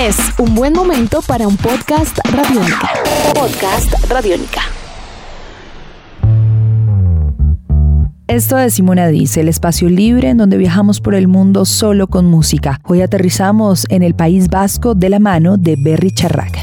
Es un buen momento para un podcast radiónica. Podcast radiónica. Esto es Simona Dice, el espacio libre en donde viajamos por el mundo solo con música. Hoy aterrizamos en el País Vasco de la mano de Berry Charrac.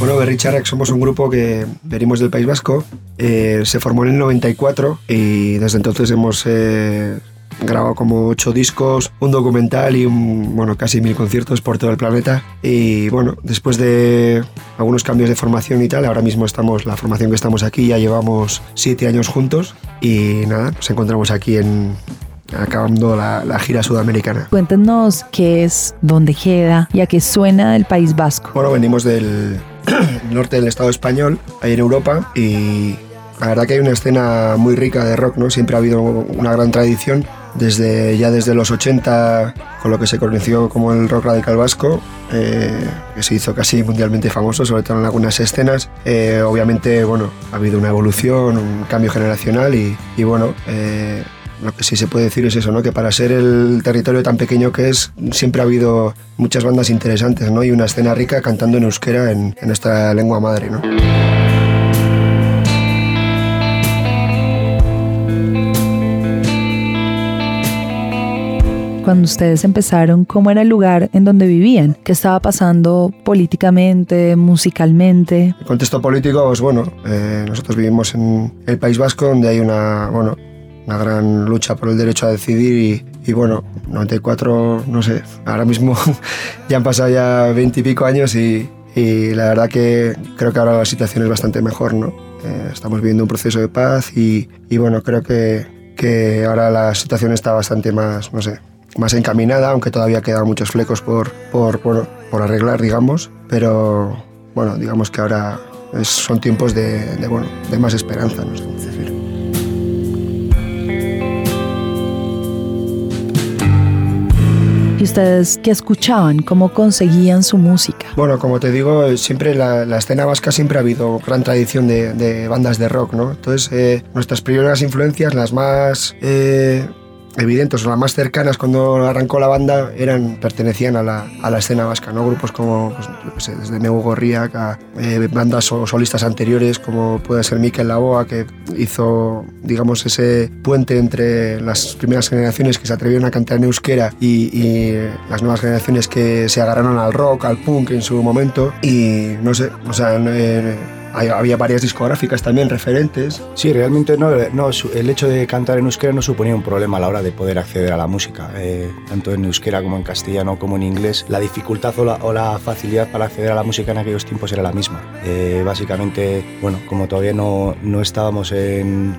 Bueno, Berry Charrac somos un grupo que venimos del País Vasco. Eh, se formó en el 94 y desde entonces hemos eh, grabado como ocho discos, un documental y un, bueno, casi mil conciertos por todo el planeta. Y bueno, después de algunos cambios de formación y tal, ahora mismo estamos, la formación que estamos aquí, ya llevamos siete años juntos y nada, nos encontramos aquí en, acabando la, la, gira sudamericana. Cuéntenos qué es, dónde queda y a qué suena el País Vasco. Bueno, venimos del norte del Estado español, ahí en Europa, y la verdad que hay una escena muy rica de rock, ¿no? Siempre ha habido una gran tradición desde ya desde los 80 con lo que se conoció como el rock radical vasco eh, que se hizo casi mundialmente famoso sobre todo en algunas escenas eh, obviamente bueno ha habido una evolución un cambio generacional y, y bueno eh, lo que sí se puede decir es eso, ¿no? que para ser el territorio tan pequeño que es, siempre ha habido muchas bandas interesantes ¿no? y una escena rica cantando en euskera en, en nuestra lengua madre. ¿no? Cuando ustedes empezaron, cómo era el lugar en donde vivían, qué estaba pasando políticamente, musicalmente. El contexto político, pues bueno, eh, nosotros vivimos en el País Vasco, donde hay una, bueno, una gran lucha por el derecho a decidir y, y bueno, 94, no sé, ahora mismo ya han pasado ya 20 y pico años y, y la verdad que creo que ahora la situación es bastante mejor, ¿no? Eh, estamos viviendo un proceso de paz y, y bueno, creo que, que ahora la situación está bastante más, no sé, más encaminada, aunque todavía quedan muchos flecos por, por, por, por arreglar, digamos, pero bueno, digamos que ahora es, son tiempos de, de, bueno, de más esperanza, no sé cómo decir. ¿Y ustedes qué escuchaban? ¿Cómo conseguían su música? Bueno, como te digo, siempre la, la escena vasca siempre ha habido gran tradición de, de bandas de rock, ¿no? Entonces, eh, nuestras primeras influencias, las más... Eh, evidentes o las más cercanas cuando arrancó la banda eran pertenecían a la, a la escena vasca, ¿no? Grupos como, pues, sé, desde Neu Gorriak a eh, bandas o solistas anteriores como puede ser Mikel Laboa, que hizo, digamos, ese puente entre las primeras generaciones que se atrevieron a cantar en euskera y, y las nuevas generaciones que se agarraron al rock, al punk en su momento y no sé, o sea, eh, había varias discográficas también referentes. Sí, realmente no, no, el hecho de cantar en euskera no suponía un problema a la hora de poder acceder a la música, eh, tanto en euskera como en castellano como en inglés. La dificultad o la, o la, facilidad para acceder a la música en aquellos tiempos era la misma. Eh, básicamente, bueno, como todavía no, no estábamos en,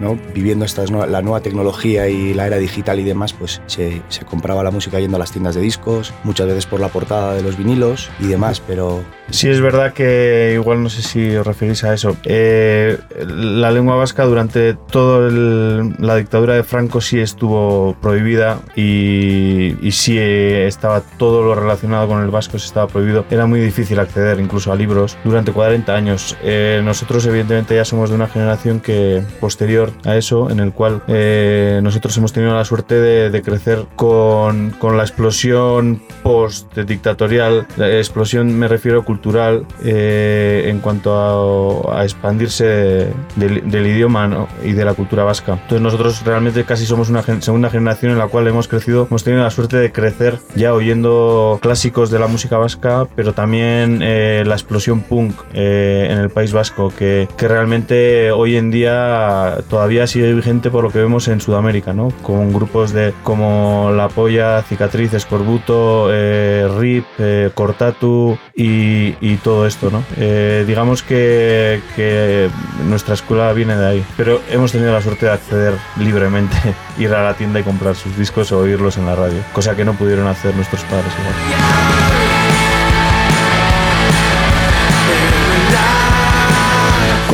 ¿no? viviendo estas, la nueva tecnología y la era digital y demás, pues se, se, compraba la música yendo a las tiendas de discos, muchas veces por la portada de los vinilos y demás, pero... Sí, es verdad que igual no sé si os referís a eso. Eh, la lengua vasca durante toda la dictadura de Franco sí estuvo prohibida y, y sí estaba todo lo relacionado con el vasco, sí estaba prohibido. Era muy difícil acceder incluso a libros durante 40 años. Eh, nosotros evidentemente ya somos de una generación que posterior a eso, en el cual eh, nosotros hemos tenido la suerte de, de crecer con, con, la explosión post-dictatorial. La explosión me refiero cultural eh, en cuanto a, a expandirse de, de, del idioma ¿no? y de la cultura vasca. Entonces nosotros realmente casi somos una gen segunda generación en la cual hemos crecido, hemos tenido la suerte de crecer ya oyendo clásicos de la música vasca, pero también eh, la explosión punk eh, en el País Vasco, que, que realmente hoy en día todavía sigue vigente por lo que vemos en Sudamérica, ¿no? Con grupos de como La Polla, Cicatriz, Escorbuto, eh, RIP, eh, Cortatu y, todo esto, ¿no? Eh, digamos que, que, nuestra escuela viene de ahí, pero hemos tenido la suerte de acceder libremente, ir a la tienda y comprar sus discos o oírlos en la radio, cosa que no pudieron hacer nuestros padres igual.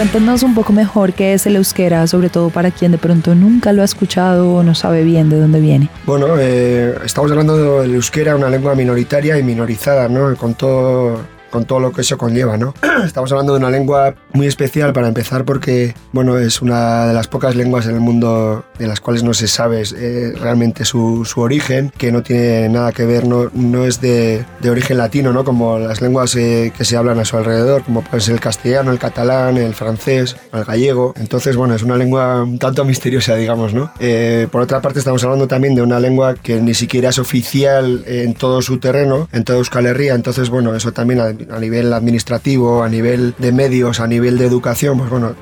Cuéntanos un poco mejor qué es el euskera, sobre todo para quien de pronto nunca lo ha escuchado o no sabe bien de dónde viene. Bueno, eh, estamos hablando del euskera, una lengua minoritaria y minorizada, ¿no? Con todo con todo lo que eso conlleva, ¿no? Estamos hablando de una lengua muy especial para empezar porque, bueno, es una de las pocas lenguas en el mundo de las cuales no se sabe eh, realmente su, su, origen, que no tiene nada que ver, no, no es de, de origen latino, ¿no? Como las lenguas eh, que se hablan a su alrededor, como puede ser el castellano, el catalán, el francés, el gallego. Entonces, bueno, es una lengua un tanto misteriosa, digamos, ¿no? Eh, por otra parte, estamos hablando también de una lengua que ni siquiera es oficial en todo su terreno, en toda Euskal Herria. Entonces, bueno, eso también a, nivel administrativo, a nivel de medios, a nivel de educación, pues bueno,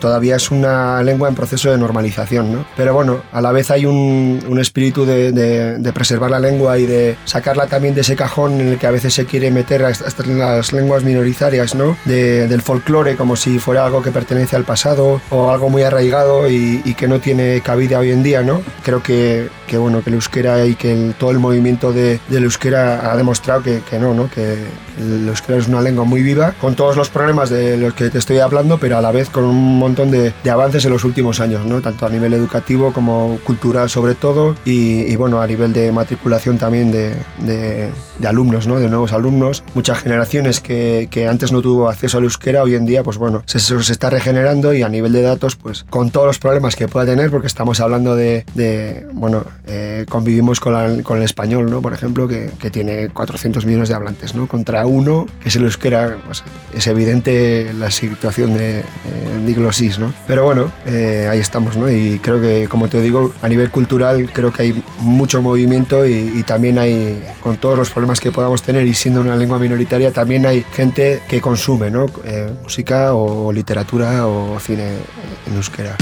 todavía es una lengua en proceso de normalización, ¿no? Pero bueno, a la vez hay un, un espíritu de, de, preservar la lengua y de sacarla también de ese cajón en el que a veces se quiere meter a las lenguas minoritarias, ¿no? del folclore como si fuera algo que pertenece al pasado o algo muy arraigado y, y que no tiene cabida hoy en día, ¿no? Creo que, que bueno, que el euskera y que todo el movimiento de, del euskera ha demostrado que, que no, ¿no? Que el euskera es una lengua muy viva, con todos los problemas de los que te estoy hablando, pero a la vez con un montón de, de avances en los últimos años, ¿no? Tanto a nivel educativo como cultural sobre todo y, bueno, a nivel de matriculación también de, de, alumnos, ¿no? De nuevos alumnos. Muchas generaciones que, que, antes no tuvo acceso al euskera, hoy en día, pues bueno, se, se, está regenerando y a nivel de datos, pues con todos los problemas que pueda tener, porque estamos hablando de, de bueno, eh, convivimos con, con, el español, ¿no? Por ejemplo, que, que, tiene 400 millones de hablantes, ¿no? Contra uno, que es el euskera, es evidente la situación de, diglosis, ¿no? Pero bueno, eh, ahí estamos, ¿no? Y creo que, como te digo, a nivel cultural creo que hay mucho movimiento y, también hay, con todos los problemas que podamos tener y siendo una lengua minoritaria, también hay gente que consume, ¿no? Eh, música o literatura o cine en euskera.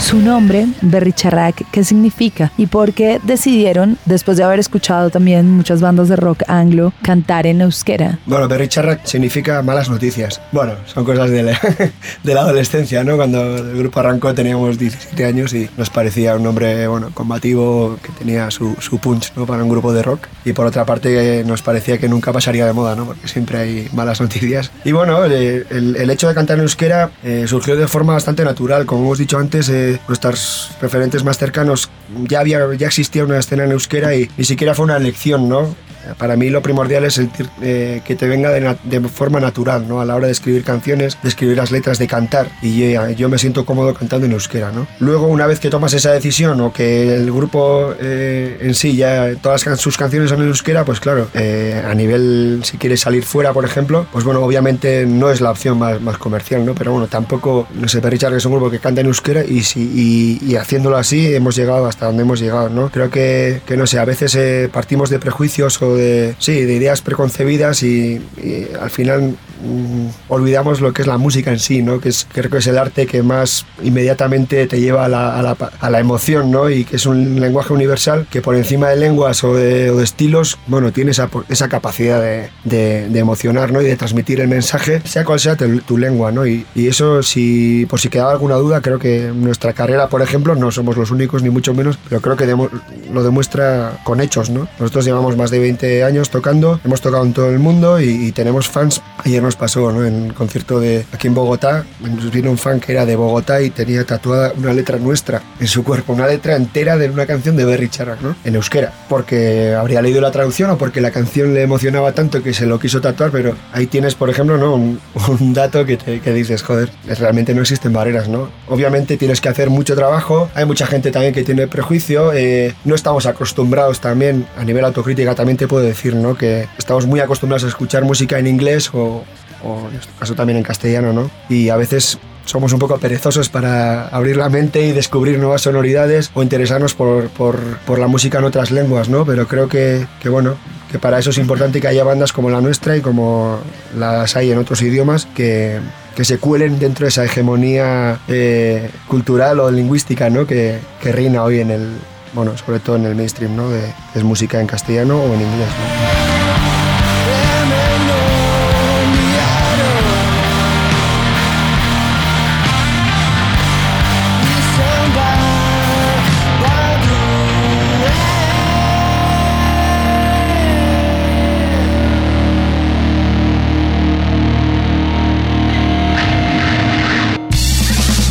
Su nombre, Berricharrac, qué significa y por qué decidieron, después de haber escuchado también muchas bandas de rock anglo, cantar en euskera. Bueno, Berricharrac significa malas noticias. Bueno, son cosas de la, de la adolescencia, ¿no? Cuando el grupo arrancó teníamos 17 años y nos parecía un nombre, bueno, combativo, que tenía su, su punch, ¿no? Para un grupo de rock. Y por otra parte nos parecía que nunca pasaría de moda, ¿no? Porque siempre hay malas noticias. Y bueno, el, el, hecho de cantar en euskera eh, surgió de forma bastante natural. Como hemos dicho antes, eh, nuestros referentes más cercanos ya, había, ya existía una escena en euskera y ni siquiera fue una elección, ¿no? Para mí lo primordial es sentir eh, que te venga de, forma natural, ¿no? A la hora de escribir canciones, de escribir las letras, de cantar. Y eh, yo me siento cómodo cantando en euskera, ¿no? Luego, una vez que tomas esa decisión o que el grupo eh, en sí ya todas sus canciones son en euskera, pues claro, a nivel, si quieres salir fuera, por ejemplo, pues bueno, obviamente no es la opción más, más comercial, ¿no? Pero bueno, tampoco, no sé, Richard que es un grupo que canta en euskera y, si, y, haciéndolo así hemos llegado hasta donde hemos llegado, ¿no? Creo que, que no sé, a veces partimos de prejuicios o de, sí, de ideas preconcebidas y, al final mm, olvidamos lo que es la música en sí, ¿no? que es, creo que es el arte que más inmediatamente te lleva a la, a la, a la emoción ¿no? y que es un lenguaje universal que por encima de lenguas o de, o de estilos bueno, tiene esa, esa capacidad de, de, emocionar ¿no? y de transmitir el mensaje, sea cual sea tu, tu lengua. ¿no? Y, y, eso, si, por si quedaba alguna duda, creo que nuestra carrera, por ejemplo, no somos los únicos ni mucho menos, pero creo que lo demuestra con hechos. ¿no? Nosotros llevamos más de 20 años tocando, hemos tocado en todo el mundo y, tenemos fans. Ayer nos pasó ¿no? en el concierto de aquí en Bogotá, nos vino un fan que era de Bogotá y tenía tatuada una letra nuestra en su cuerpo, una letra entera de una canción de Berry Charrac, ¿no? en euskera, porque habría leído la traducción o porque la canción le emocionaba tanto que se lo quiso tatuar, pero ahí tienes, por ejemplo, ¿no? un, dato que, te, que dices, joder, realmente no existen barreras, ¿no? Obviamente tienes que hacer mucho trabajo, hay mucha gente también que tiene prejuicio, eh, no estamos acostumbrados también, a nivel autocrítica también te puedo decir, ¿no? Que estamos muy acostumbrados a escuchar música en inglés o, en este caso también en castellano, ¿no? Y a veces somos un poco perezosos para abrir la mente y descubrir nuevas sonoridades o interesarnos por, por, por la música en otras lenguas, ¿no? Pero creo que, que, bueno, que para eso es importante que haya bandas como la nuestra y como las hay en otros idiomas que, que se cuelen dentro de esa hegemonía eh, cultural o lingüística, ¿no? Que, que reina hoy en el, bueno, sobre todo en el mainstream, ¿no? De, es música en castellano o en inglés, ¿no?